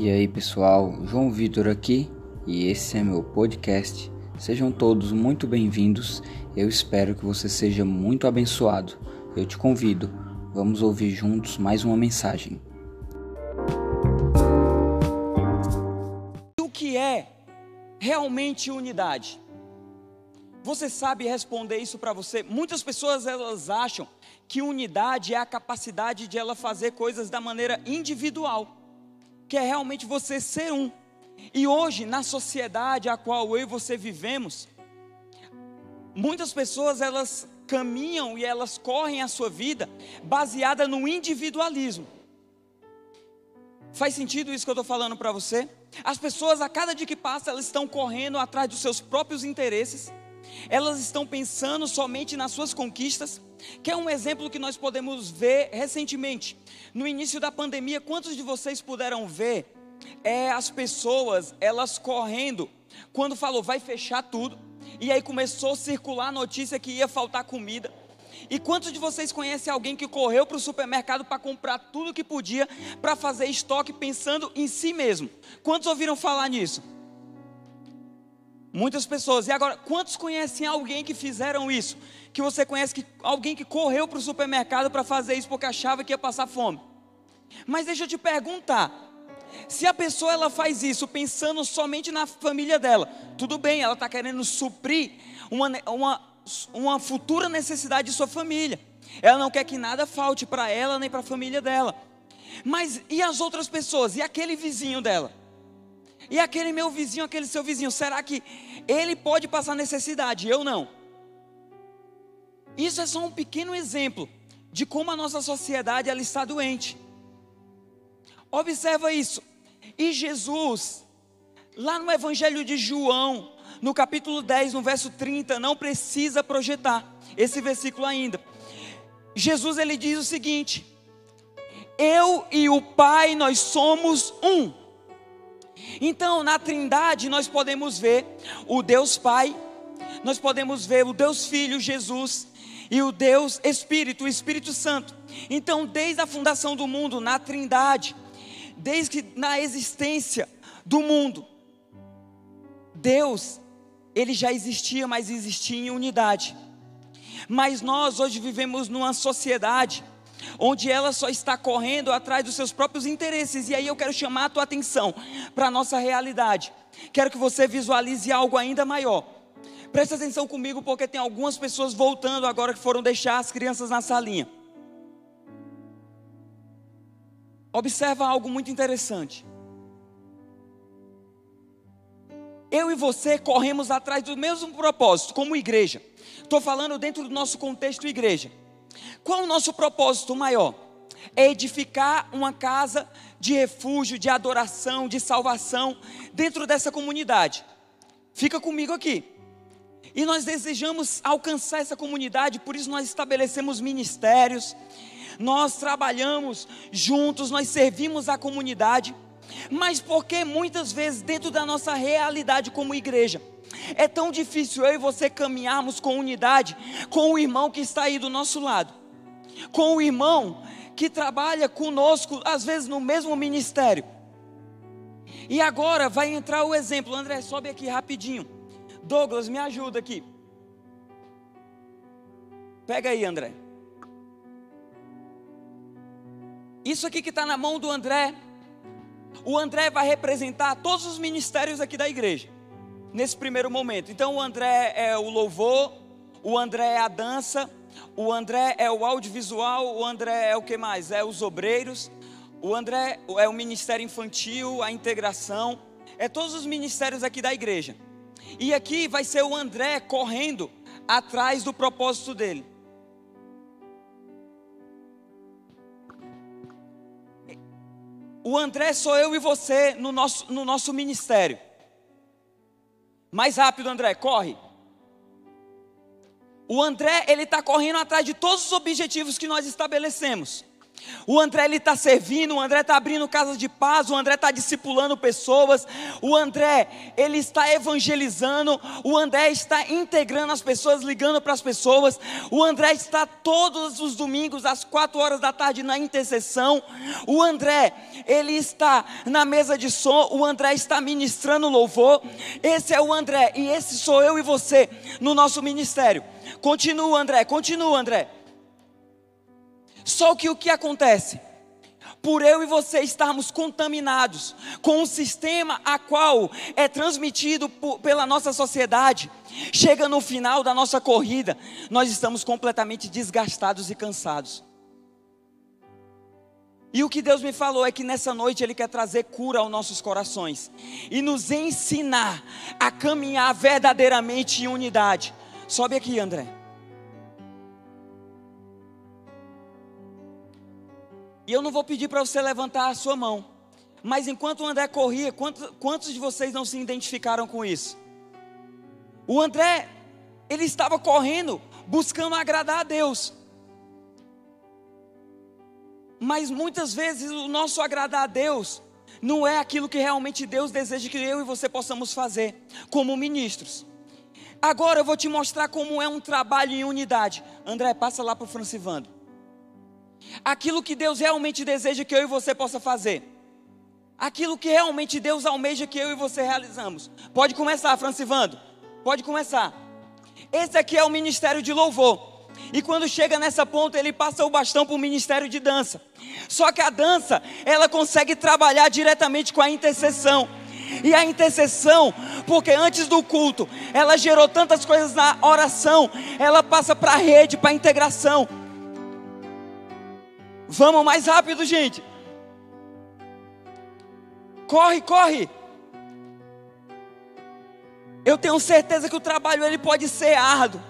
E aí pessoal, João Vitor aqui e esse é meu podcast. Sejam todos muito bem-vindos. Eu espero que você seja muito abençoado. Eu te convido, vamos ouvir juntos mais uma mensagem. O que é realmente unidade? Você sabe responder isso para você? Muitas pessoas elas acham que unidade é a capacidade de ela fazer coisas da maneira individual, que é realmente você ser um. E hoje, na sociedade a qual eu e você vivemos, muitas pessoas elas caminham e elas correm a sua vida baseada no individualismo. Faz sentido isso que eu estou falando para você? As pessoas, a cada dia que passa, elas estão correndo atrás dos seus próprios interesses elas estão pensando somente nas suas conquistas, que é um exemplo que nós podemos ver recentemente. No início da pandemia, quantos de vocês puderam ver é, as pessoas, elas correndo, quando falou vai fechar tudo, e aí começou a circular a notícia que ia faltar comida. E quantos de vocês conhecem alguém que correu para o supermercado para comprar tudo que podia para fazer estoque pensando em si mesmo? Quantos ouviram falar nisso? Muitas pessoas. E agora, quantos conhecem alguém que fizeram isso? Que você conhece que alguém que correu para o supermercado para fazer isso porque achava que ia passar fome? Mas deixa eu te perguntar, se a pessoa ela faz isso pensando somente na família dela, tudo bem, ela está querendo suprir uma, uma, uma futura necessidade de sua família. Ela não quer que nada falte para ela nem para a família dela. Mas e as outras pessoas? E aquele vizinho dela? E aquele meu vizinho, aquele seu vizinho, será que ele pode passar necessidade? Eu não. Isso é só um pequeno exemplo de como a nossa sociedade ela está doente. Observa isso. E Jesus, lá no Evangelho de João, no capítulo 10, no verso 30, não precisa projetar esse versículo ainda. Jesus ele diz o seguinte: Eu e o Pai nós somos um. Então, na Trindade, nós podemos ver o Deus Pai, nós podemos ver o Deus Filho, Jesus, e o Deus Espírito, o Espírito Santo. Então, desde a fundação do mundo, na Trindade, desde na existência do mundo, Deus, ele já existia, mas existia em unidade. Mas nós hoje vivemos numa sociedade onde ela só está correndo atrás dos seus próprios interesses. E aí eu quero chamar a tua atenção para a nossa realidade. Quero que você visualize algo ainda maior. Presta atenção comigo, porque tem algumas pessoas voltando agora que foram deixar as crianças na salinha. Observa algo muito interessante. Eu e você corremos atrás do mesmo propósito, como igreja. Estou falando dentro do nosso contexto igreja. Qual o nosso propósito maior? É edificar uma casa de refúgio, de adoração, de salvação dentro dessa comunidade. Fica comigo aqui. E nós desejamos alcançar essa comunidade, por isso nós estabelecemos ministérios, nós trabalhamos juntos, nós servimos a comunidade, mas porque muitas vezes dentro da nossa realidade como igreja, é tão difícil eu e você caminharmos com unidade com o irmão que está aí do nosso lado, com o irmão que trabalha conosco, às vezes no mesmo ministério. E agora vai entrar o exemplo. André, sobe aqui rapidinho. Douglas, me ajuda aqui. Pega aí, André. Isso aqui que está na mão do André, o André vai representar todos os ministérios aqui da igreja nesse primeiro momento. Então o André é o louvor, o André é a dança, o André é o audiovisual, o André é o que mais? É os obreiros, o André é o ministério infantil, a integração, é todos os ministérios aqui da igreja. E aqui vai ser o André correndo atrás do propósito dele. O André sou eu e você no nosso, no nosso ministério. Mais rápido, André, corre. O André, ele está correndo atrás de todos os objetivos que nós estabelecemos. O André ele está servindo, o André está abrindo casas de paz, o André está discipulando pessoas, o André ele está evangelizando, o André está integrando as pessoas, ligando para as pessoas, o André está todos os domingos às quatro horas da tarde na intercessão, o André ele está na mesa de som, o André está ministrando louvor. Esse é o André e esse sou eu e você no nosso ministério. Continua, André, continua, André. Só que o que acontece? Por eu e você estarmos contaminados com um sistema a qual é transmitido por, pela nossa sociedade, chega no final da nossa corrida, nós estamos completamente desgastados e cansados. E o que Deus me falou é que nessa noite Ele quer trazer cura aos nossos corações e nos ensinar a caminhar verdadeiramente em unidade. Sobe aqui, André. E eu não vou pedir para você levantar a sua mão. Mas enquanto o André corria, quantos, quantos de vocês não se identificaram com isso? O André, ele estava correndo, buscando agradar a Deus. Mas muitas vezes o nosso agradar a Deus não é aquilo que realmente Deus deseja que eu e você possamos fazer como ministros. Agora eu vou te mostrar como é um trabalho em unidade. André, passa lá para o Francivando aquilo que Deus realmente deseja que eu e você possa fazer. Aquilo que realmente Deus almeja que eu e você realizamos. Pode começar, Francivando. Pode começar. Esse aqui é o ministério de louvor. E quando chega nessa ponta, ele passa o bastão para o ministério de dança. Só que a dança, ela consegue trabalhar diretamente com a intercessão. E a intercessão, porque antes do culto, ela gerou tantas coisas na oração, ela passa para a rede, para a integração. Vamos mais rápido, gente. Corre, corre. Eu tenho certeza que o trabalho ele pode ser árduo,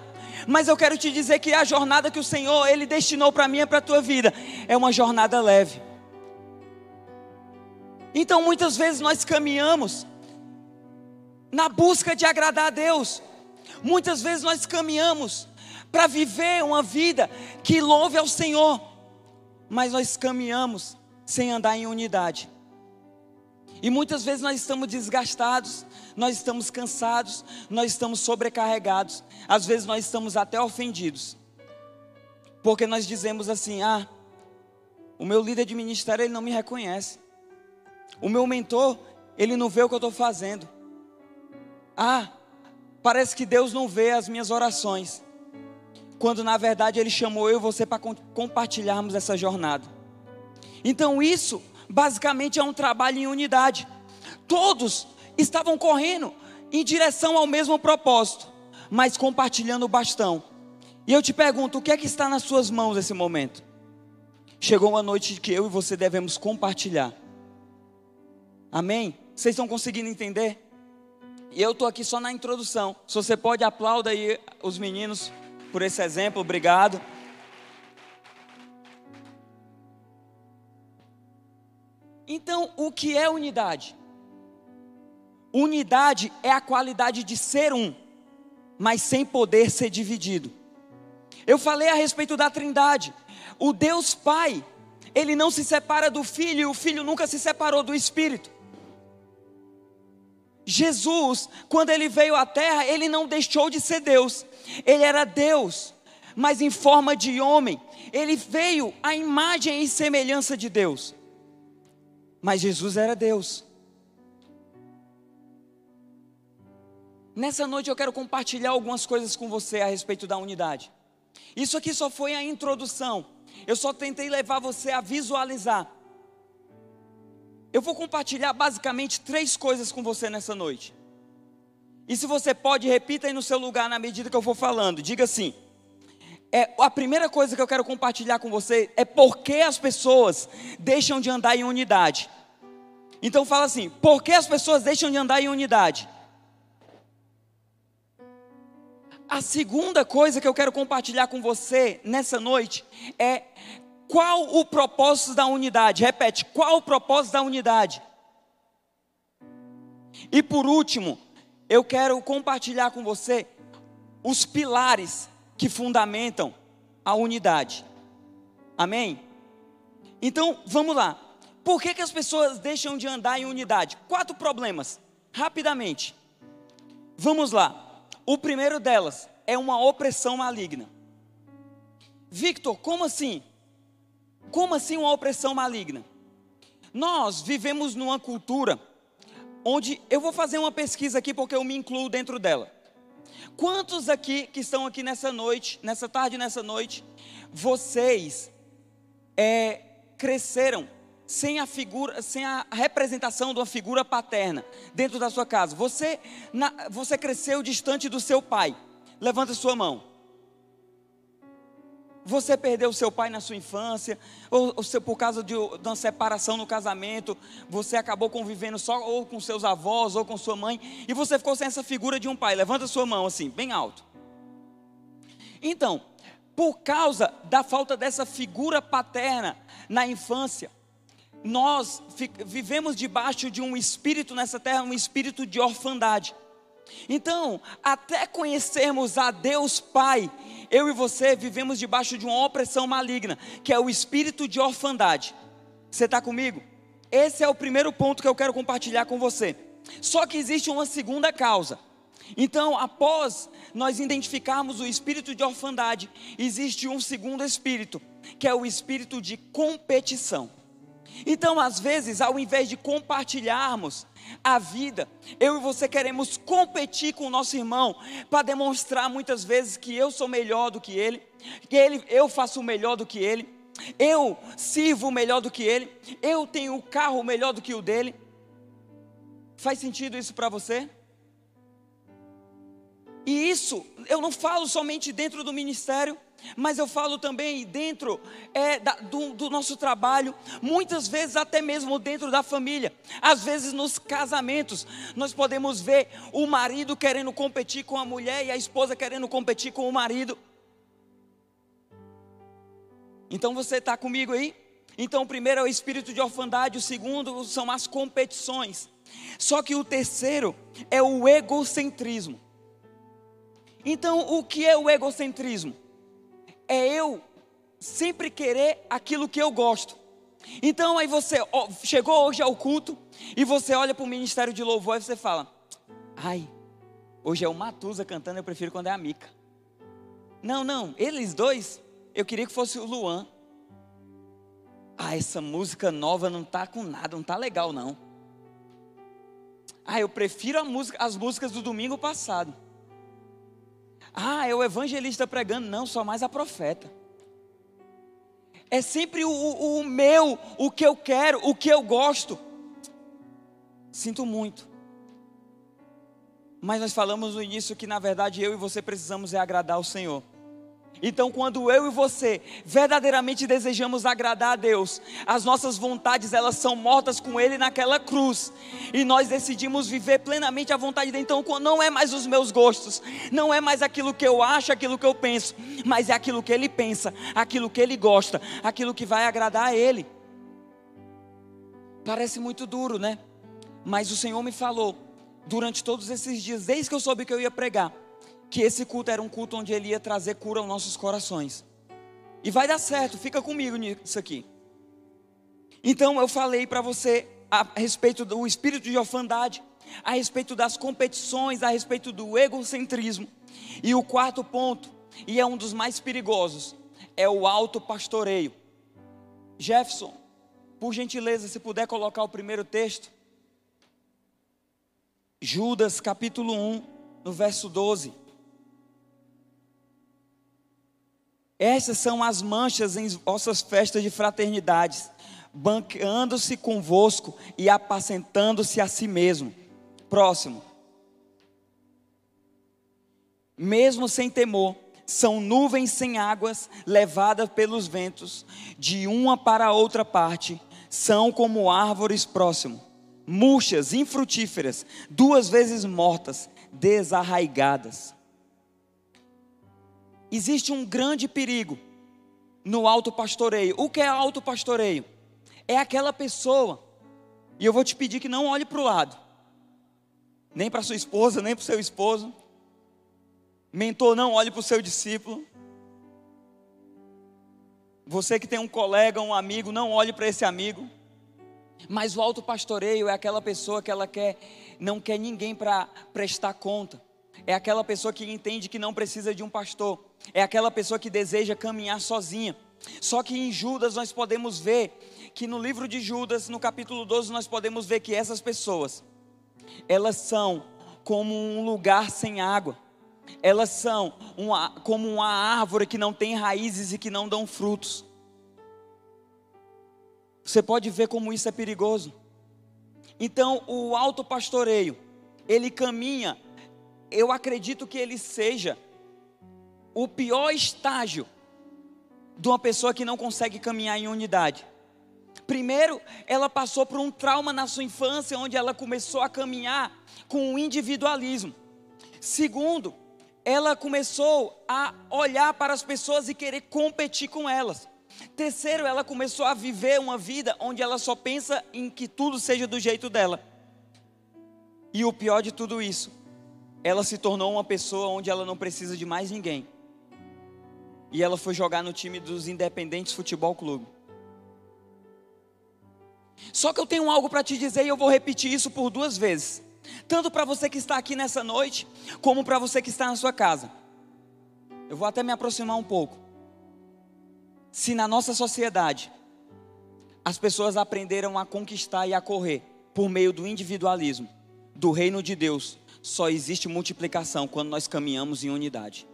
mas eu quero te dizer que a jornada que o Senhor ele destinou para mim e para a tua vida é uma jornada leve. Então muitas vezes nós caminhamos na busca de agradar a Deus. Muitas vezes nós caminhamos para viver uma vida que louve ao Senhor mas nós caminhamos sem andar em unidade. E muitas vezes nós estamos desgastados, nós estamos cansados, nós estamos sobrecarregados, às vezes nós estamos até ofendidos. Porque nós dizemos assim: "Ah, o meu líder de ministério ele não me reconhece. O meu mentor, ele não vê o que eu estou fazendo. Ah, parece que Deus não vê as minhas orações quando na verdade Ele chamou eu e você para compartilharmos essa jornada. Então isso basicamente é um trabalho em unidade. Todos estavam correndo em direção ao mesmo propósito, mas compartilhando o bastão. E eu te pergunto, o que é que está nas suas mãos nesse momento? Chegou uma noite que eu e você devemos compartilhar. Amém? Vocês estão conseguindo entender? E eu estou aqui só na introdução. Se você pode, aplauda aí os meninos por esse exemplo, obrigado. Então, o que é unidade? Unidade é a qualidade de ser um, mas sem poder ser dividido. Eu falei a respeito da Trindade. O Deus Pai, ele não se separa do Filho e o Filho nunca se separou do Espírito. Jesus, quando ele veio à terra, ele não deixou de ser Deus, ele era Deus, mas em forma de homem. Ele veio à imagem e semelhança de Deus. Mas Jesus era Deus. Nessa noite eu quero compartilhar algumas coisas com você a respeito da unidade. Isso aqui só foi a introdução. Eu só tentei levar você a visualizar. Eu vou compartilhar basicamente três coisas com você nessa noite. E se você pode, repita aí no seu lugar na medida que eu for falando. Diga assim: é, a primeira coisa que eu quero compartilhar com você é por que as pessoas deixam de andar em unidade. Então fala assim: por que as pessoas deixam de andar em unidade? A segunda coisa que eu quero compartilhar com você nessa noite é qual o propósito da unidade. Repete: qual o propósito da unidade? E por último, eu quero compartilhar com você os pilares que fundamentam a unidade. Amém? Então, vamos lá. Por que, que as pessoas deixam de andar em unidade? Quatro problemas, rapidamente. Vamos lá. O primeiro delas é uma opressão maligna. Victor, como assim? Como assim uma opressão maligna? Nós vivemos numa cultura onde eu vou fazer uma pesquisa aqui porque eu me incluo dentro dela. Quantos aqui que estão aqui nessa noite, nessa tarde, nessa noite, vocês é, cresceram sem a figura, sem a representação de uma figura paterna dentro da sua casa? Você, na, você cresceu distante do seu pai. Levanta sua mão. Você perdeu seu pai na sua infância, ou, ou seu, por causa de, de, uma separação no casamento, você acabou convivendo só ou com seus avós ou com sua mãe, e você ficou sem essa figura de um pai. Levanta sua mão assim, bem alto. Então, por causa da falta dessa figura paterna na infância, nós vivemos debaixo de um espírito nessa terra, um espírito de orfandade. Então, até conhecermos a Deus Pai, eu e você vivemos debaixo de uma opressão maligna, que é o espírito de orfandade. Você está comigo? Esse é o primeiro ponto que eu quero compartilhar com você. Só que existe uma segunda causa. Então, após nós identificarmos o espírito de orfandade, existe um segundo espírito, que é o espírito de competição. Então, às vezes, ao invés de compartilharmos a vida, eu e você queremos competir com o nosso irmão para demonstrar muitas vezes que eu sou melhor do que ele, que ele eu faço melhor do que ele, eu sirvo melhor do que ele, eu tenho o carro melhor do que o dele. Faz sentido isso para você? E isso eu não falo somente dentro do ministério, mas eu falo também dentro é, da, do, do, nosso trabalho, muitas vezes até mesmo dentro da família, às vezes nos casamentos, nós podemos ver o marido querendo competir com a mulher e a esposa querendo competir com o marido. Então você está comigo aí? Então, o primeiro é o espírito de orfandade, o segundo são as competições. Só que o terceiro é o egocentrismo. Então, o que é o egocentrismo? É eu sempre querer aquilo que eu gosto. Então aí você ó, chegou hoje ao culto e você olha para o ministério de louvor e você fala: Ai, hoje é o Matusa cantando, eu prefiro quando é a Mica. Não, não, eles dois, eu queria que fosse o Luan. Ah, essa música nova não tá com nada, não tá legal não. Ah, eu prefiro música, as músicas do domingo passado. Ah, é o evangelista pregando. Não, só mais a profeta. É sempre o, o, o meu, o que eu quero, o que eu gosto. Sinto muito. Mas nós falamos no início que na verdade eu e você precisamos é agradar o Senhor. Então, quando eu e você verdadeiramente desejamos agradar a Deus, as nossas vontades elas são mortas com Ele naquela cruz, e nós decidimos viver plenamente a vontade dele. Então, não é mais os meus gostos, não é mais aquilo que eu acho, aquilo que eu penso, mas é aquilo que Ele pensa, aquilo que Ele gosta, aquilo que vai agradar a Ele. Parece muito duro, né? Mas o Senhor me falou durante todos esses dias, desde que eu soube que eu ia pregar que esse culto era um culto onde ele ia trazer cura aos nossos corações. E vai dar certo, fica comigo nisso aqui. Então eu falei para você a respeito do espírito de orfandade, a respeito das competições, a respeito do egocentrismo. E o quarto ponto, e é um dos mais perigosos, é o alto pastoreio. Jefferson, por gentileza, se puder colocar o primeiro texto. Judas capítulo 1, no verso 12. Essas são as manchas em vossas festas de fraternidades, banqueando-se convosco e apacentando-se a si mesmo. Próximo. Mesmo sem temor, são nuvens sem águas levadas pelos ventos de uma para outra parte, são como árvores próximo, murchas, infrutíferas, duas vezes mortas, desarraigadas. Existe um grande perigo no alto pastoreio. O que é alto pastoreio? É aquela pessoa, e eu vou te pedir que não olhe para o lado, nem para sua esposa, nem para o seu esposo. Mentor, não olhe para o seu discípulo. Você que tem um colega, um amigo, não olhe para esse amigo. Mas o alto pastoreio é aquela pessoa que ela quer, não quer ninguém para prestar conta. É aquela pessoa que entende que não precisa de um pastor. É aquela pessoa que deseja caminhar sozinha. Só que em Judas nós podemos ver que no livro de Judas, no capítulo 12, nós podemos ver que essas pessoas, elas são como um lugar sem água. Elas são uma, como uma árvore que não tem raízes e que não dão frutos. Você pode ver como isso é perigoso. Então, o alto pastoreio, ele caminha, eu acredito que ele seja o pior estágio de uma pessoa que não consegue caminhar em unidade. Primeiro, ela passou por um trauma na sua infância, onde ela começou a caminhar com o individualismo. Segundo, ela começou a olhar para as pessoas e querer competir com elas. Terceiro, ela começou a viver uma vida onde ela só pensa em que tudo seja do jeito dela. E o pior de tudo isso, ela se tornou uma pessoa onde ela não precisa de mais ninguém. E ela foi jogar no time dos Independentes Futebol Clube. Só que eu tenho algo para te dizer e eu vou repetir isso por duas vezes. Tanto para você que está aqui nessa noite, como para você que está na sua casa. Eu vou até me aproximar um pouco se na nossa sociedade as pessoas aprenderam a conquistar e a correr por meio do individualismo, do reino de Deus, só existe multiplicação quando nós caminhamos em unidade.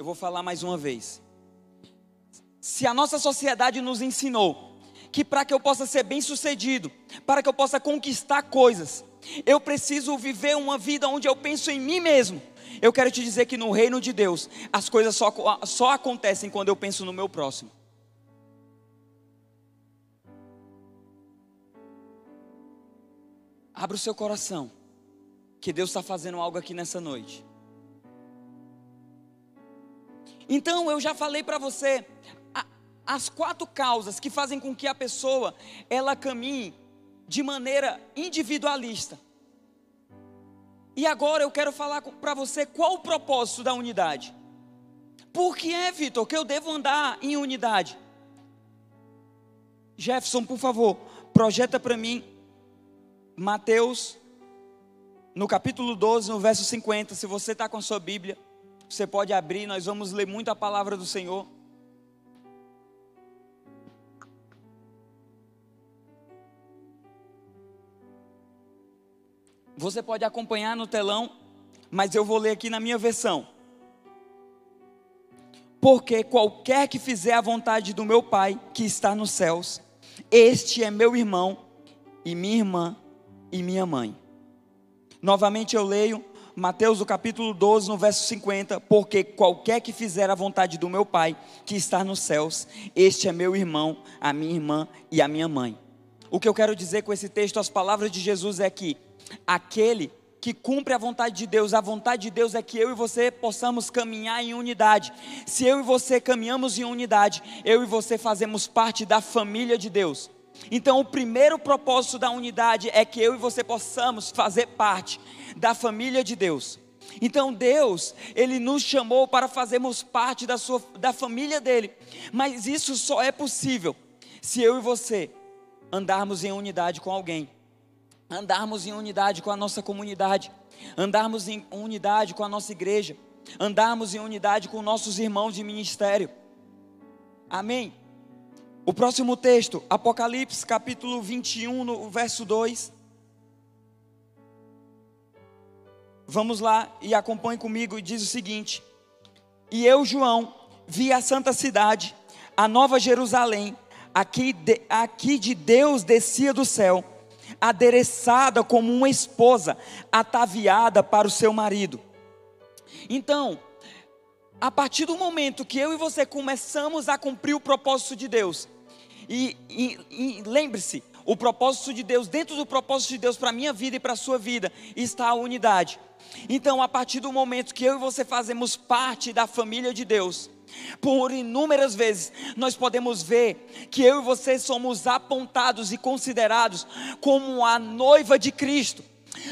Eu vou falar mais uma vez. Se a nossa sociedade nos ensinou que para que eu possa ser bem-sucedido, para que eu possa conquistar coisas, eu preciso viver uma vida onde eu penso em mim mesmo, eu quero te dizer que no reino de Deus, as coisas só, só acontecem quando eu penso no meu próximo. Abra o seu coração, que Deus está fazendo algo aqui nessa noite. Então, eu já falei para você as quatro causas que fazem com que a pessoa ela caminhe de maneira individualista. E agora eu quero falar para você qual o propósito da unidade. Por que é, Vitor, que eu devo andar em unidade? Jefferson, por favor, projeta para mim Mateus, no capítulo 12, no verso 50. Se você está com a sua Bíblia, você pode abrir, nós vamos ler muito a palavra do Senhor. Você pode acompanhar no telão, mas eu vou ler aqui na minha versão. Porque qualquer que fizer a vontade do meu Pai que está nos céus, este é meu irmão e minha irmã e minha mãe. Novamente eu leio Mateus, o capítulo 12, no verso 50, porque qualquer que fizer a vontade do meu Pai, que está nos céus, este é meu irmão, a minha irmã e a minha mãe. O que eu quero dizer com esse texto, as palavras de Jesus é que aquele que cumpre a vontade de Deus. A vontade de Deus é que eu e você possamos caminhar em unidade. Se eu e você caminhamos em unidade, eu e você fazemos parte da família de Deus. Então, o primeiro propósito da unidade é que eu e você possamos fazer parte da família de Deus. Então, Deus, Ele nos chamou para fazermos parte da, sua, da família dele, mas isso só é possível se eu e você andarmos em unidade com alguém andarmos em unidade com a nossa comunidade, andarmos em unidade com a nossa igreja, andarmos em unidade com nossos irmãos de ministério. Amém? O próximo texto, Apocalipse capítulo 21, no verso 2. Vamos lá e acompanhe comigo e diz o seguinte: E eu, João, vi a santa cidade, a nova Jerusalém, aqui de, aqui de Deus descia do céu adereçada como uma esposa ataviada para o seu marido. Então, a partir do momento que eu e você começamos a cumprir o propósito de Deus, e, e, e lembre-se, o propósito de Deus, dentro do propósito de Deus para a minha vida e para a sua vida, está a unidade. Então, a partir do momento que eu e você fazemos parte da família de Deus, por inúmeras vezes nós podemos ver que eu e você somos apontados e considerados como a noiva de Cristo.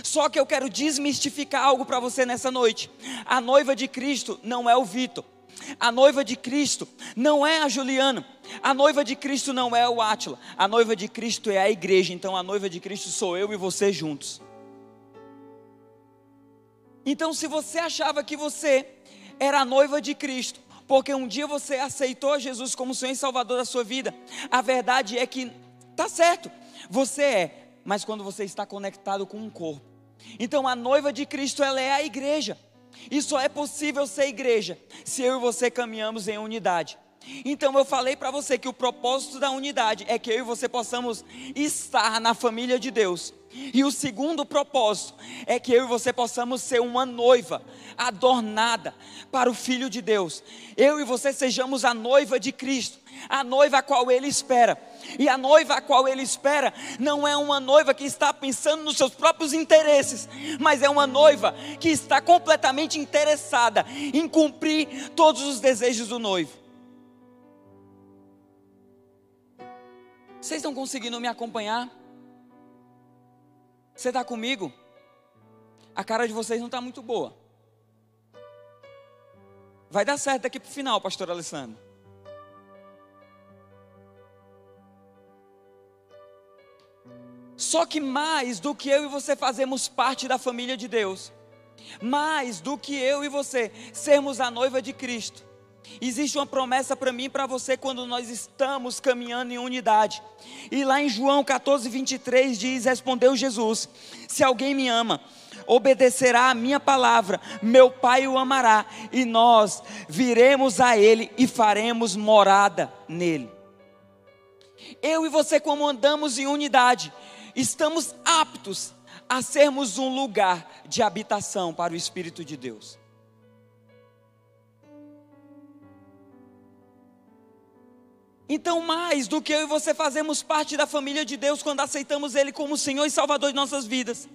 Só que eu quero desmistificar algo para você nessa noite. A noiva de Cristo não é o Vitor. A noiva de Cristo não é a Juliana. A noiva de Cristo não é o Átila. A noiva de Cristo é a igreja. Então a noiva de Cristo sou eu e você juntos. Então, se você achava que você era a noiva de Cristo, porque um dia você aceitou Jesus como Senhor e Salvador da sua vida, a verdade é que tá certo, você é, mas quando você está conectado com um corpo. Então, a noiva de Cristo, ela é a igreja. E só é possível ser igreja se eu e você caminhamos em unidade. Então eu falei para você que o propósito da unidade é que eu e você possamos estar na família de Deus. E o segundo propósito é que eu e você possamos ser uma noiva adornada para o Filho de Deus. Eu e você sejamos a noiva de Cristo, a noiva a qual Ele espera. E a noiva a qual Ele espera não é uma noiva que está pensando nos seus próprios interesses, mas é uma noiva que está completamente interessada em cumprir todos os desejos do noivo. Vocês estão conseguindo me acompanhar? Você está comigo? A cara de vocês não está muito boa. Vai dar certo daqui para o final, pastor Alessandro. Só que mais do que eu e você fazemos parte da família de Deus, mais do que eu e você sermos a noiva de Cristo, Existe uma promessa para mim e para você quando nós estamos caminhando em unidade. E lá em João 14, 23 diz: Respondeu Jesus: Se alguém me ama, obedecerá a minha palavra, meu Pai o amará, e nós viremos a Ele e faremos morada nele. Eu e você, como andamos em unidade, estamos aptos a sermos um lugar de habitação para o Espírito de Deus. Então, mais do que eu e você fazemos parte da família de Deus quando aceitamos Ele como Senhor e Salvador de nossas vidas,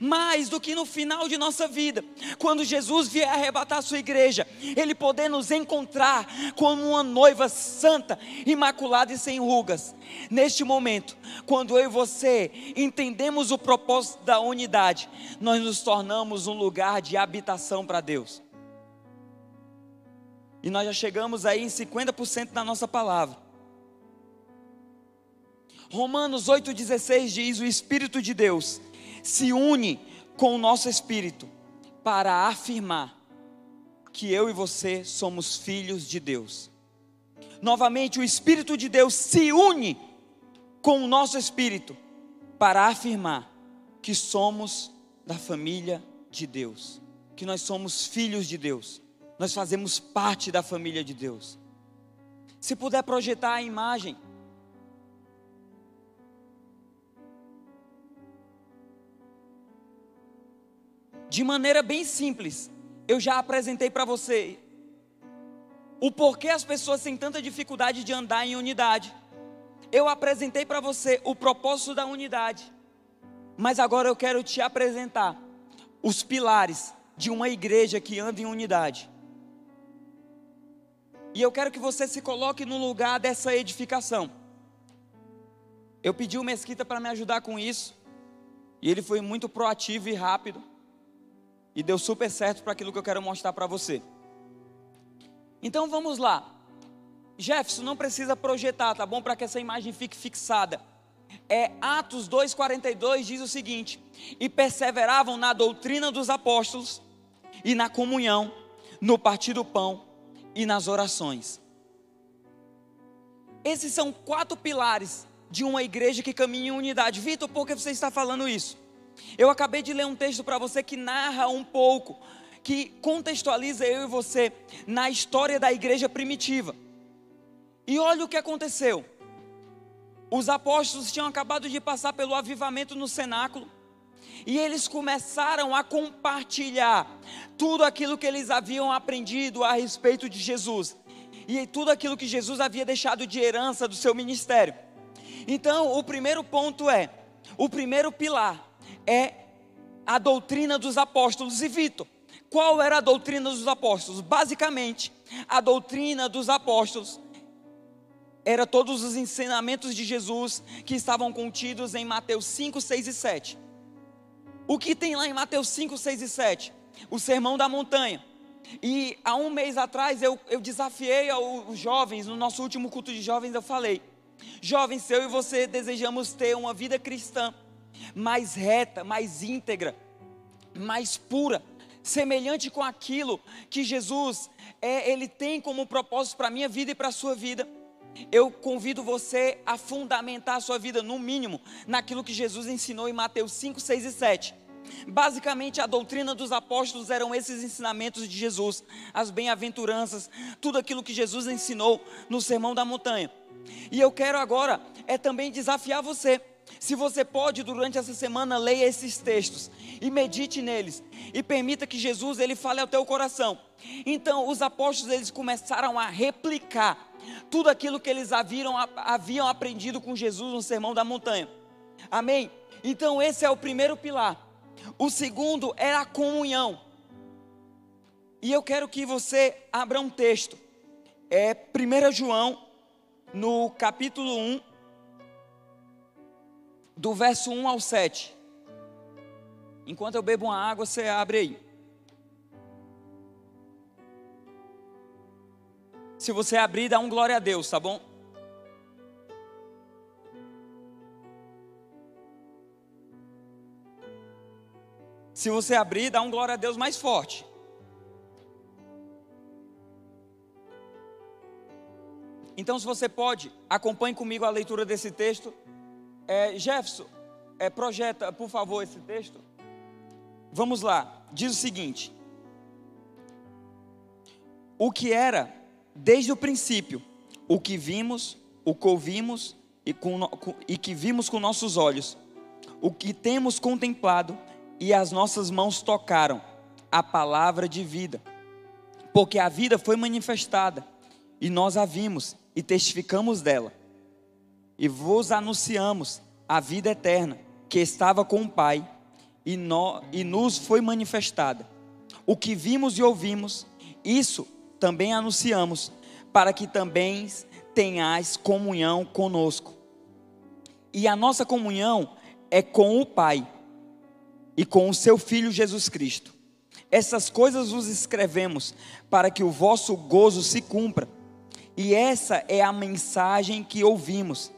mais do que no final de nossa vida, quando Jesus vier arrebatar a sua igreja, Ele poder nos encontrar como uma noiva santa, imaculada e sem rugas. Neste momento, quando eu e você entendemos o propósito da unidade, nós nos tornamos um lugar de habitação para Deus. E nós já chegamos aí em 50% da nossa palavra. Romanos 8,16 diz: O Espírito de Deus se une com o nosso espírito para afirmar que eu e você somos filhos de Deus. Novamente, o Espírito de Deus se une com o nosso espírito para afirmar que somos da família de Deus, que nós somos filhos de Deus, nós fazemos parte da família de Deus. Se puder projetar a imagem, de maneira bem simples, eu já apresentei para você o porquê as pessoas têm tanta dificuldade de andar em unidade. Eu apresentei para você o propósito da unidade. Mas agora eu quero te apresentar os pilares de uma igreja que anda em unidade. E eu quero que você se coloque no lugar dessa edificação. Eu pedi o Mesquita para me ajudar com isso. E ele foi muito proativo e rápido. E deu super certo para aquilo que eu quero mostrar para você. Então vamos lá. Jefferson, não precisa projetar, tá bom? Para que essa imagem fique fixada. É Atos 2,42 diz o seguinte: E perseveravam na doutrina dos apóstolos, e na comunhão, no partir do pão e nas orações. Esses são quatro pilares de uma igreja que caminha em unidade. Vitor, por que você está falando isso? Eu acabei de ler um texto para você que narra um pouco, que contextualiza eu e você na história da igreja primitiva. E olha o que aconteceu. Os apóstolos tinham acabado de passar pelo avivamento no cenáculo. E eles começaram a compartilhar tudo aquilo que eles haviam aprendido a respeito de Jesus. E tudo aquilo que Jesus havia deixado de herança do seu ministério. Então, o primeiro ponto é: o primeiro pilar é a doutrina dos apóstolos. E Vitor, qual era a doutrina dos apóstolos? Basicamente, a doutrina dos apóstolos era todos os ensinamentos de Jesus que estavam contidos em Mateus 5, 6 e 7. O que tem lá em Mateus 5, 6 e 7? O sermão da montanha. E há um mês atrás eu, eu desafiei os jovens, no nosso último culto de jovens, eu falei: Jovens, eu e você desejamos ter uma vida cristã mais reta, mais íntegra, mais pura, semelhante com aquilo que Jesus é, ele tem como propósito para a minha vida e para a sua vida. Eu convido você a fundamentar a sua vida, no mínimo, naquilo que Jesus ensinou em Mateus 5, 6 e 7. Basicamente, a doutrina dos apóstolos eram esses ensinamentos de Jesus, as bem-aventuranças, tudo aquilo que Jesus ensinou no Sermão da Montanha. E eu quero agora é também desafiar você. Se você pode, durante essa semana, leia esses textos e medite neles e permita que Jesus ele fale ao teu coração. Então, os apóstolos eles começaram a replicar tudo aquilo que eles haviam, haviam aprendido com Jesus no Sermão da Montanha. Amém? Então, esse é o primeiro pilar. O segundo é a comunhão. E eu quero que você abra um texto. É 1 João, no capítulo 1, do verso 1 ao 7. Enquanto eu bebo uma água, você abre aí. Se você abrir, dá um glória a Deus, tá bom? Se você abrir, dá um glória a Deus mais forte. Então, se você pode, acompanhe comigo a leitura desse texto. É, Jefferson, é, projeta, por favor, esse texto. Vamos lá, diz o seguinte: O que era desde o princípio, o que vimos, o que ouvimos e, com, e que vimos com nossos olhos, o que temos contemplado e as nossas mãos tocaram, a palavra de vida. Porque a vida foi manifestada e nós a vimos e testificamos dela. E vos anunciamos a vida eterna que estava com o Pai e, no, e nos foi manifestada. O que vimos e ouvimos, isso também anunciamos, para que também tenhais comunhão conosco. E a nossa comunhão é com o Pai e com o seu Filho Jesus Cristo. Essas coisas vos escrevemos para que o vosso gozo se cumpra. E essa é a mensagem que ouvimos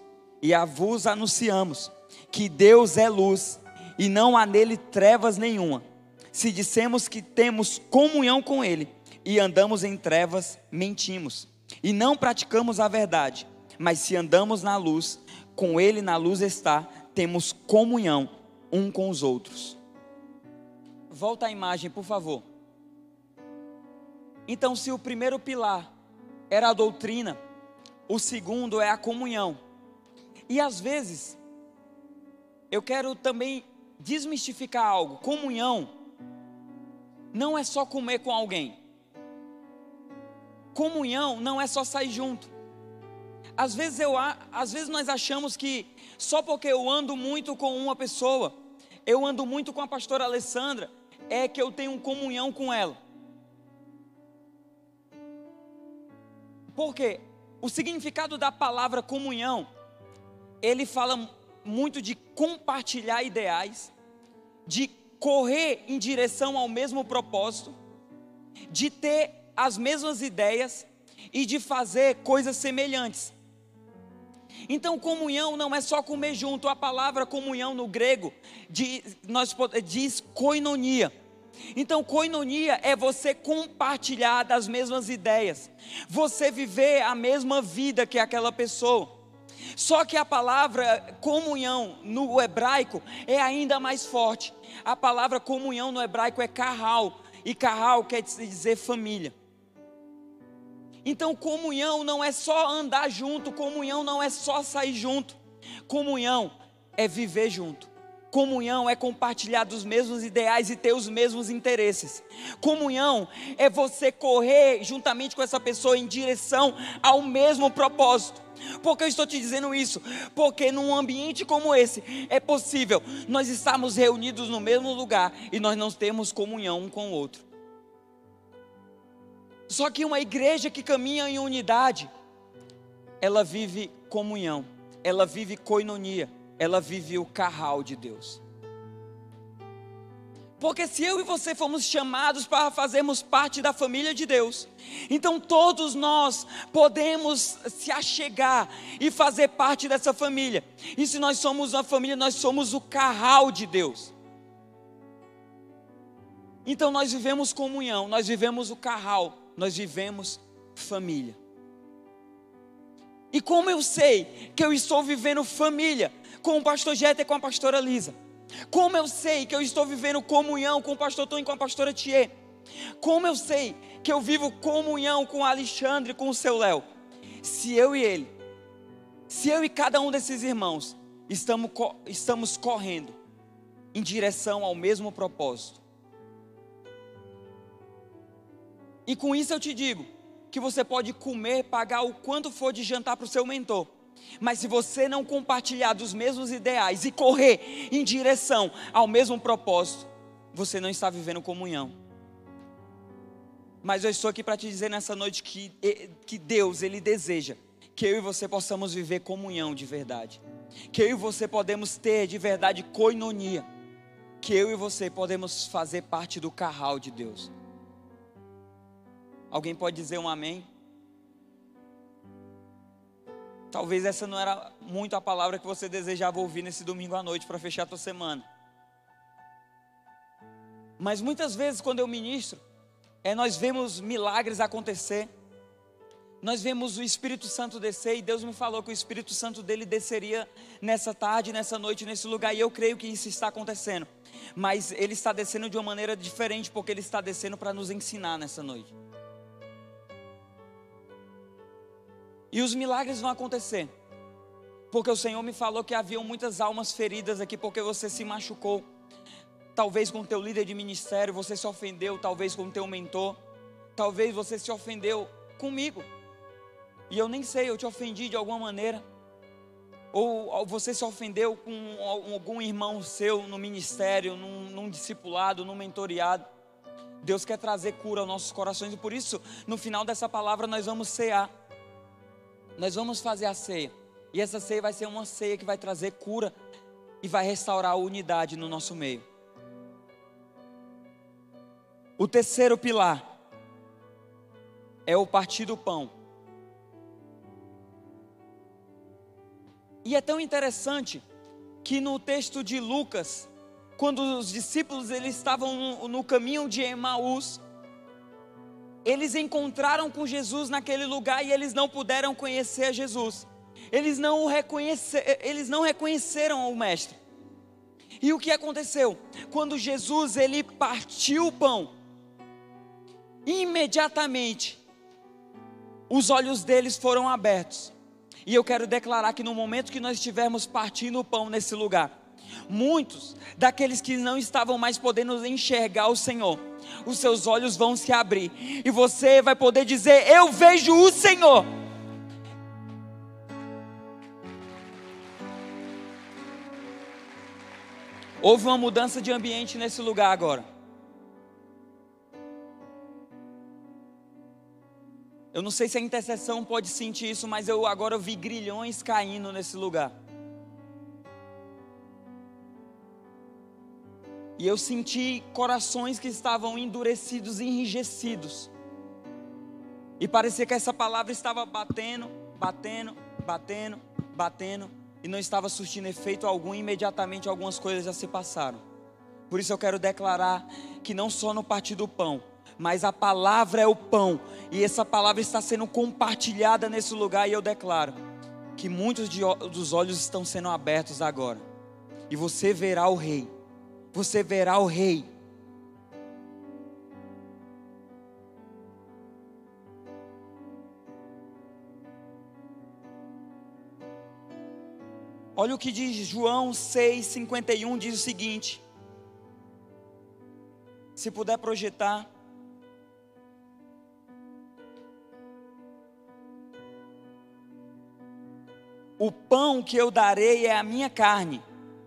e a vos anunciamos: que Deus é luz e não há nele trevas nenhuma. Se dissemos que temos comunhão com Ele e andamos em trevas, mentimos e não praticamos a verdade. Mas se andamos na luz, com Ele na luz está, temos comunhão um com os outros. Volta a imagem, por favor. Então, se o primeiro pilar era a doutrina, o segundo é a comunhão. E às vezes, eu quero também desmistificar algo. Comunhão não é só comer com alguém. Comunhão não é só sair junto. Às vezes eu às vezes nós achamos que só porque eu ando muito com uma pessoa, eu ando muito com a pastora Alessandra, é que eu tenho comunhão com ela. Porque o significado da palavra comunhão, ele fala muito de compartilhar ideais, de correr em direção ao mesmo propósito, de ter as mesmas ideias e de fazer coisas semelhantes. Então, comunhão não é só comer junto. A palavra comunhão no grego diz, nós, diz koinonia. Então, koinonia é você compartilhar das mesmas ideias, você viver a mesma vida que aquela pessoa. Só que a palavra comunhão no hebraico é ainda mais forte. A palavra comunhão no hebraico é carral, e carral quer dizer família. Então, comunhão não é só andar junto, comunhão não é só sair junto. Comunhão é viver junto. Comunhão é compartilhar dos mesmos ideais e ter os mesmos interesses. Comunhão é você correr juntamente com essa pessoa em direção ao mesmo propósito. Por que eu estou te dizendo isso? Porque num ambiente como esse é possível nós estarmos reunidos no mesmo lugar e nós não temos comunhão um com o outro. Só que uma igreja que caminha em unidade, ela vive comunhão, ela vive coinonia, ela vive o carral de Deus. Porque se eu e você fomos chamados para fazermos parte da família de Deus, então todos nós podemos se achegar e fazer parte dessa família. E se nós somos uma família, nós somos o carral de Deus. Então nós vivemos comunhão, nós vivemos o carral, nós vivemos família. E como eu sei que eu estou vivendo família com o pastor Jeta e com a pastora Lisa? Como eu sei que eu estou vivendo comunhão com o pastor Tom e com a pastora Thier? Como eu sei que eu vivo comunhão com o Alexandre e com o seu Léo? Se eu e ele, se eu e cada um desses irmãos estamos, estamos correndo em direção ao mesmo propósito. E com isso eu te digo que você pode comer, pagar o quanto for de jantar para o seu mentor. Mas se você não compartilhar dos mesmos ideais e correr em direção ao mesmo propósito, você não está vivendo comunhão. Mas eu estou aqui para te dizer nessa noite que, que Deus, Ele deseja que eu e você possamos viver comunhão de verdade. Que eu e você podemos ter de verdade coinonia. Que eu e você podemos fazer parte do carral de Deus. Alguém pode dizer um amém? Talvez essa não era muito a palavra que você desejava ouvir nesse domingo à noite para fechar a tua semana. Mas muitas vezes quando eu ministro, é nós vemos milagres acontecer. Nós vemos o Espírito Santo descer e Deus me falou que o Espírito Santo dele desceria nessa tarde, nessa noite, nesse lugar, e eu creio que isso está acontecendo. Mas ele está descendo de uma maneira diferente, porque ele está descendo para nos ensinar nessa noite. E os milagres vão acontecer. Porque o Senhor me falou que haviam muitas almas feridas aqui porque você se machucou. Talvez com o teu líder de ministério você se ofendeu, talvez com o teu mentor, talvez você se ofendeu comigo. E eu nem sei, eu te ofendi de alguma maneira. Ou você se ofendeu com algum irmão seu no ministério, num, num discipulado, num mentoriado. Deus quer trazer cura aos nossos corações e por isso, no final dessa palavra, nós vamos cear nós vamos fazer a ceia. E essa ceia vai ser uma ceia que vai trazer cura e vai restaurar a unidade no nosso meio. O terceiro pilar é o partir do pão. E é tão interessante que no texto de Lucas, quando os discípulos eles estavam no, caminho de Emaús, eles encontraram com Jesus naquele lugar e eles não puderam conhecer Jesus. Eles não, eles não reconheceram o mestre. E o que aconteceu? Quando Jesus ele partiu o pão, imediatamente os olhos deles foram abertos. E eu quero declarar que no momento que nós estivermos partindo o pão nesse lugar, muitos daqueles que não estavam mais podendo enxergar o Senhor, os seus olhos vão se abrir e você vai poder dizer: Eu vejo o Senhor. Houve uma mudança de ambiente nesse lugar agora. Eu não sei se a intercessão pode sentir isso, mas eu agora vi grilhões caindo nesse lugar. E eu senti corações que estavam endurecidos e enrijecidos. E parecia que essa palavra estava batendo, batendo, batendo, batendo, e não estava surtindo efeito algum, imediatamente algumas coisas já se passaram. Por isso eu quero declarar que não só no partir do pão, mas a palavra é o pão, e essa palavra está sendo compartilhada nesse lugar, e eu declaro que muitos de, dos olhos estão sendo abertos agora, e você verá o Rei você verá o Rei. Olha o que diz João 6,51, diz o seguinte. Se puder projetar. O pão que eu darei é a minha carne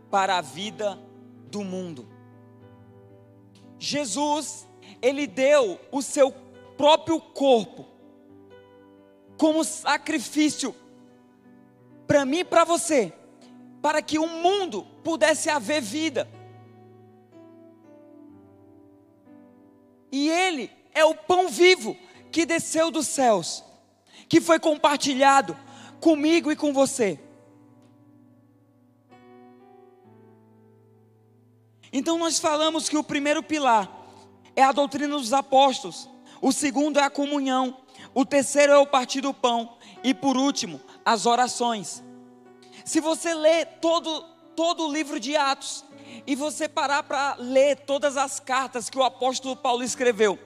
para a vida do mundo. Jesus, ele deu o seu próprio corpo como sacrifício para mim e para você, para que o mundo pudesse haver vida. E Ele é o pão vivo que desceu dos céus, que foi compartilhado comigo e com você. Então nós falamos que o primeiro pilar é a doutrina dos apóstolos, o segundo é a comunhão, o terceiro é o partir do pão e por último, as orações. Se você lê todo todo o livro de Atos e você parar para ler todas as cartas que o apóstolo Paulo escreveu,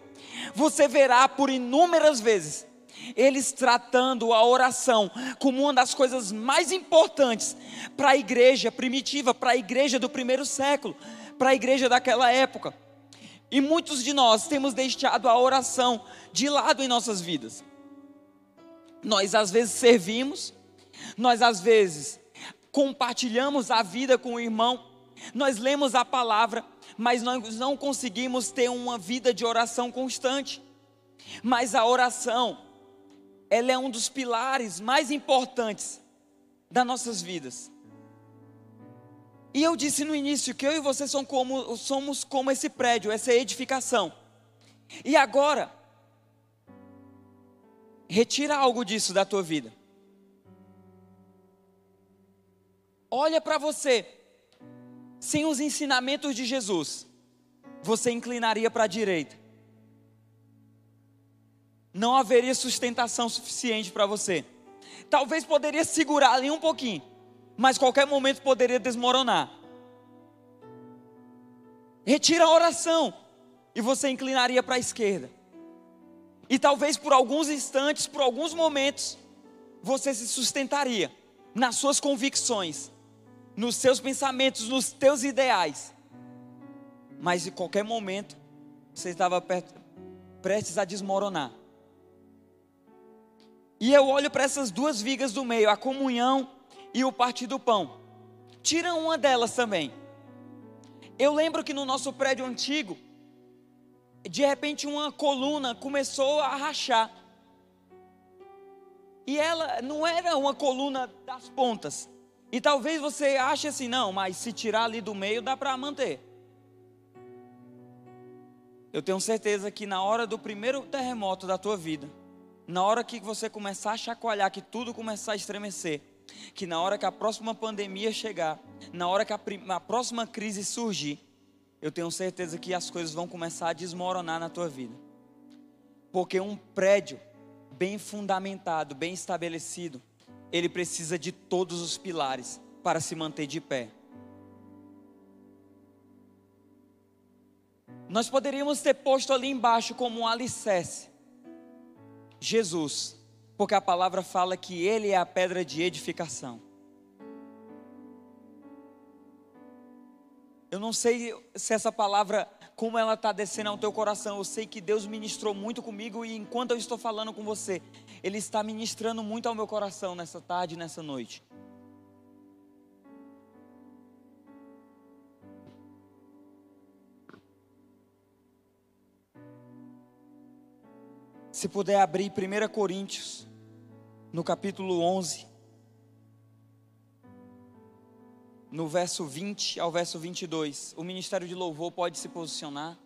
você verá por inúmeras vezes eles tratando a oração como uma das coisas mais importantes para a igreja primitiva, para a igreja do primeiro século, para a igreja daquela época. E muitos de nós temos deixado a oração de lado em nossas vidas. Nós às vezes servimos, nós às vezes compartilhamos a vida com o irmão, nós lemos a palavra, mas nós não conseguimos ter uma vida de oração constante. Mas a oração, ela é um dos pilares mais importantes das nossas vidas. E eu disse no início que eu e você somos como, somos como esse prédio, essa edificação. E agora, retira algo disso da tua vida. Olha para você, sem os ensinamentos de Jesus, você inclinaria para a direita. Não haveria sustentação suficiente para você. Talvez poderia segurar ali um pouquinho, mas qualquer momento poderia desmoronar. Retira a oração e você inclinaria para a esquerda. E talvez por alguns instantes, por alguns momentos, você se sustentaria nas suas convicções, nos seus pensamentos, nos teus ideais. Mas em qualquer momento, você estava perto, prestes a desmoronar. E eu olho para essas duas vigas do meio, a comunhão e o partir do pão. Tira uma delas também. Eu lembro que no nosso prédio antigo, de repente uma coluna começou a rachar. E ela não era uma coluna das pontas. E talvez você ache assim, não, mas se tirar ali do meio dá para manter. Eu tenho certeza que na hora do primeiro terremoto da tua vida, na hora que você começar a chacoalhar, que tudo começar a estremecer, que na hora que a próxima pandemia chegar, na hora que a, a próxima crise surgir, eu tenho certeza que as coisas vão começar a desmoronar na tua vida. Porque um prédio bem fundamentado, bem estabelecido, ele precisa de todos os pilares para se manter de pé. Nós poderíamos ter posto ali embaixo como um alicerce Jesus porque a palavra fala que Ele é a pedra de edificação. Eu não sei se essa palavra, como ela está descendo ao teu coração, eu sei que Deus ministrou muito comigo e enquanto eu estou falando com você, Ele está ministrando muito ao meu coração nessa tarde, nessa noite. Se puder abrir 1 Coríntios no capítulo 11, no verso 20 ao verso 22. O ministério de louvor pode se posicionar.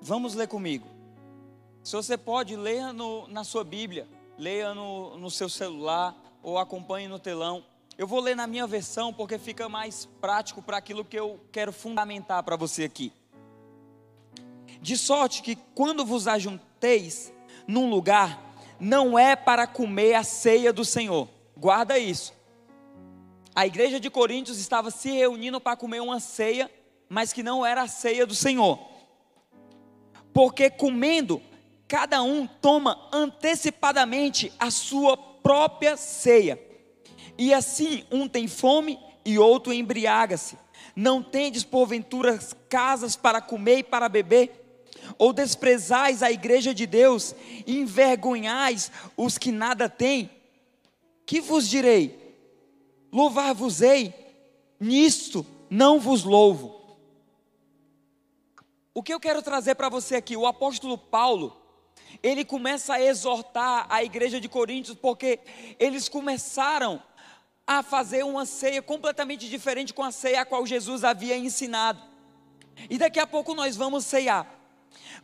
Vamos ler comigo. Se você pode, leia no, na sua Bíblia, leia no, no seu celular ou acompanhe no telão. Eu vou ler na minha versão porque fica mais prático para aquilo que eu quero fundamentar para você aqui. De sorte que quando vos ajunteis num lugar, não é para comer a ceia do Senhor. Guarda isso. A igreja de Coríntios estava se reunindo para comer uma ceia, mas que não era a ceia do Senhor. Porque comendo, cada um toma antecipadamente a sua própria ceia. E assim um tem fome e outro embriaga-se. Não tendes porventura casas para comer e para beber? Ou desprezais a igreja de Deus e envergonhais os que nada têm, que vos direi? Louvar-vos-ei, nisto não vos louvo. O que eu quero trazer para você aqui, o apóstolo Paulo, ele começa a exortar a igreja de Coríntios, porque eles começaram a fazer uma ceia completamente diferente com a ceia a qual Jesus havia ensinado. E daqui a pouco nós vamos ceiar.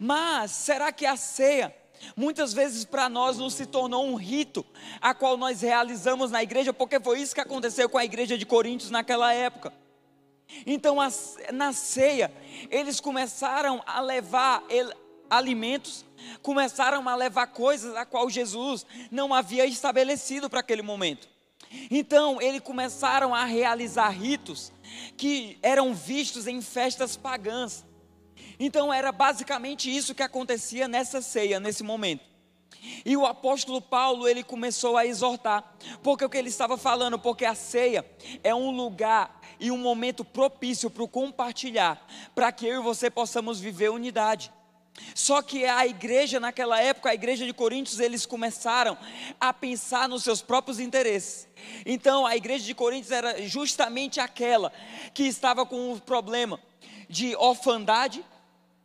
Mas será que a ceia muitas vezes para nós não se tornou um rito a qual nós realizamos na igreja, porque foi isso que aconteceu com a igreja de Coríntios naquela época. Então, na ceia, eles começaram a levar alimentos, começaram a levar coisas a qual Jesus não havia estabelecido para aquele momento. Então, eles começaram a realizar ritos que eram vistos em festas pagãs. Então, era basicamente isso que acontecia nessa ceia, nesse momento. E o apóstolo Paulo, ele começou a exortar, porque o que ele estava falando, porque a ceia é um lugar e um momento propício para o compartilhar, para que eu e você possamos viver unidade. Só que a igreja naquela época, a igreja de Coríntios, eles começaram a pensar nos seus próprios interesses. Então, a igreja de Coríntios era justamente aquela que estava com o problema de orfandade,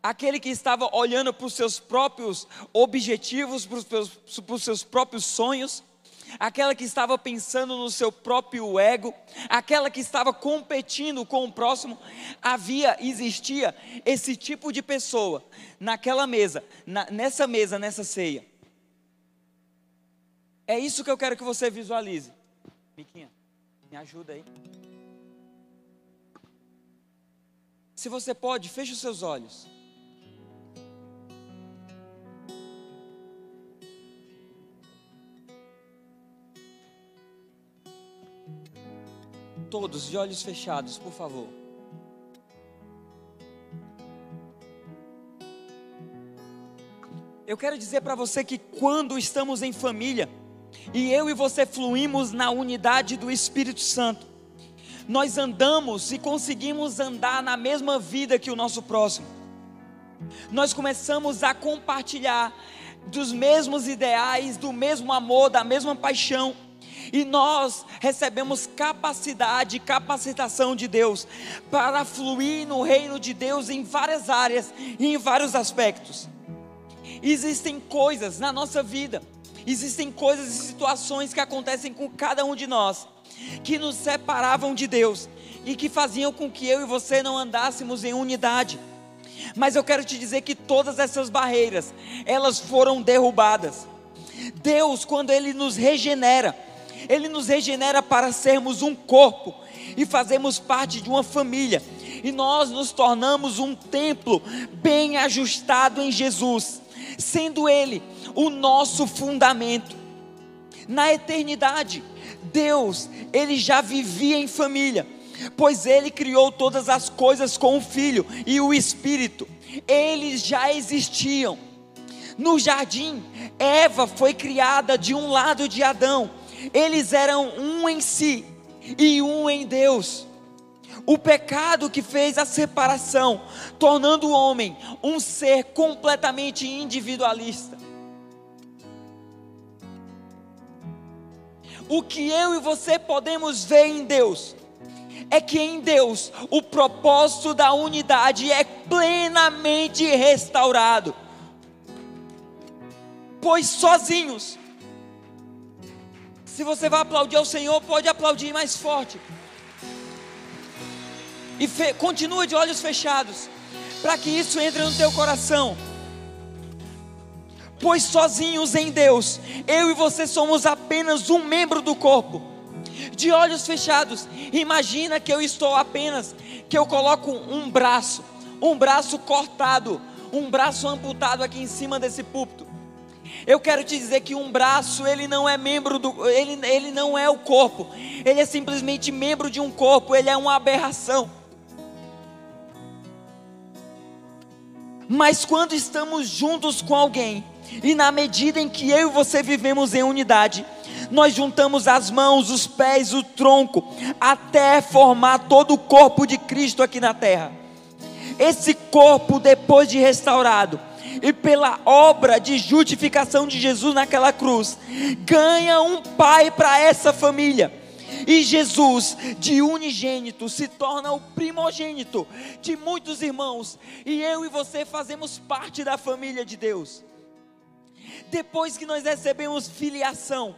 aquele que estava olhando para os seus próprios objetivos, para os seus, para os seus próprios sonhos, aquela que estava pensando no seu próprio ego, aquela que estava competindo com o próximo, havia, existia esse tipo de pessoa naquela mesa, na, nessa mesa, nessa ceia. É isso que eu quero que você visualize. Miquinha, me ajuda aí. Se você pode, feche os seus olhos. Todos de olhos fechados, por favor. Eu quero dizer para você que quando estamos em família, e eu e você fluímos na unidade do Espírito Santo, nós andamos e conseguimos andar na mesma vida que o nosso próximo. Nós começamos a compartilhar dos mesmos ideais, do mesmo amor, da mesma paixão e nós recebemos capacidade, capacitação de Deus para fluir no reino de Deus em várias áreas e em vários aspectos. Existem coisas na nossa vida, existem coisas e situações que acontecem com cada um de nós que nos separavam de Deus e que faziam com que eu e você não andássemos em unidade. Mas eu quero te dizer que todas essas barreiras, elas foram derrubadas. Deus, quando Ele nos regenera, ele nos regenera para sermos um corpo e fazermos parte de uma família. E nós nos tornamos um templo bem ajustado em Jesus, sendo Ele o nosso fundamento. Na eternidade, Deus, Ele já vivia em família, pois Ele criou todas as coisas com o Filho e o Espírito. Eles já existiam. No jardim, Eva foi criada de um lado de Adão eles eram um em si e um em Deus. O pecado que fez a separação, tornando o homem um ser completamente individualista. O que eu e você podemos ver em Deus é que em Deus o propósito da unidade é plenamente restaurado. Pois sozinhos se você vai aplaudir ao Senhor, pode aplaudir mais forte. E fe, continua de olhos fechados, para que isso entre no teu coração. Pois sozinhos em Deus, eu e você somos apenas um membro do corpo. De olhos fechados, imagina que eu estou apenas, que eu coloco um braço, um braço cortado, um braço amputado aqui em cima desse púlpito. Eu quero te dizer que um braço, ele não é membro do, ele, ele não é o corpo. Ele é simplesmente membro de um corpo, ele é uma aberração. Mas quando estamos juntos com alguém, e na medida em que eu e você vivemos em unidade, nós juntamos as mãos, os pés, o tronco, até formar todo o corpo de Cristo aqui na terra. Esse corpo, depois de restaurado, e pela obra de justificação de Jesus naquela cruz, ganha um pai para essa família. E Jesus, de unigênito, se torna o primogênito de muitos irmãos, e eu e você fazemos parte da família de Deus. Depois que nós recebemos filiação,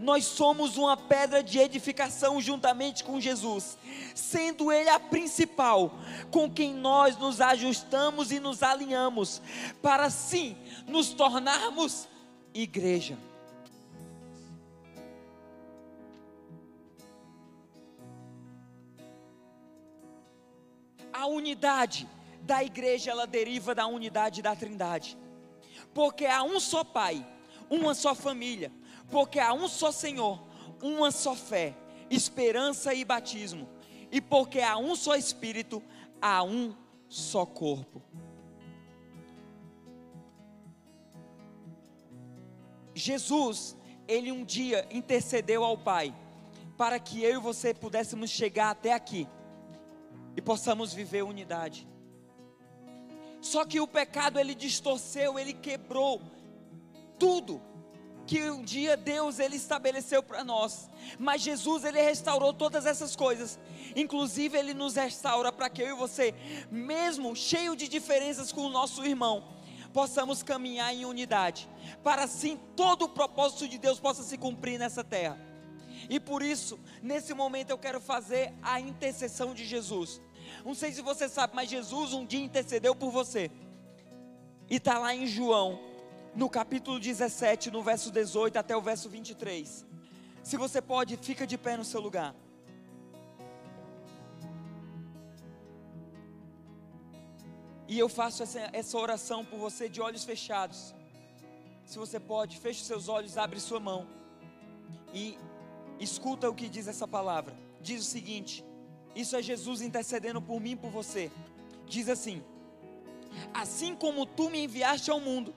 nós somos uma pedra de edificação juntamente com Jesus, sendo Ele a principal, com quem nós nos ajustamos e nos alinhamos, para assim nos tornarmos igreja. A unidade da igreja ela deriva da unidade da Trindade. Porque há um só Pai, uma só família, porque há um só Senhor, uma só fé, esperança e batismo, e porque há um só Espírito, há um só corpo. Jesus, ele um dia intercedeu ao Pai para que eu e você pudéssemos chegar até aqui e possamos viver unidade. Só que o pecado ele distorceu, ele quebrou tudo que um dia Deus ele estabeleceu para nós. Mas Jesus ele restaurou todas essas coisas. Inclusive ele nos restaura para que eu e você, mesmo cheio de diferenças com o nosso irmão, possamos caminhar em unidade, para assim todo o propósito de Deus possa se cumprir nessa terra. E por isso, nesse momento eu quero fazer a intercessão de Jesus. Não sei se você sabe, mas Jesus um dia intercedeu por você. E está lá em João, no capítulo 17, no verso 18 até o verso 23. Se você pode, fica de pé no seu lugar. E eu faço essa, essa oração por você de olhos fechados. Se você pode, feche seus olhos, abre sua mão. E escuta o que diz essa palavra. Diz o seguinte: isso é Jesus intercedendo por mim e por você. Diz assim: Assim como tu me enviaste ao mundo,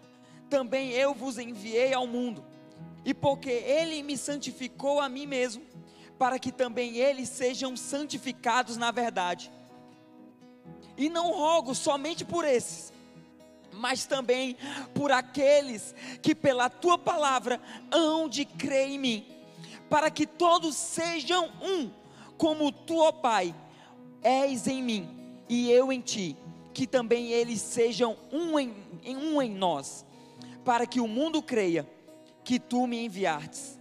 também eu vos enviei ao mundo. E porque ele me santificou a mim mesmo, para que também eles sejam santificados na verdade. E não rogo somente por esses, mas também por aqueles que pela tua palavra hão de crer em mim, para que todos sejam um como tu, ó Pai, és em mim e eu em ti, que também eles sejam um em, um em nós, para que o mundo creia que tu me enviastes.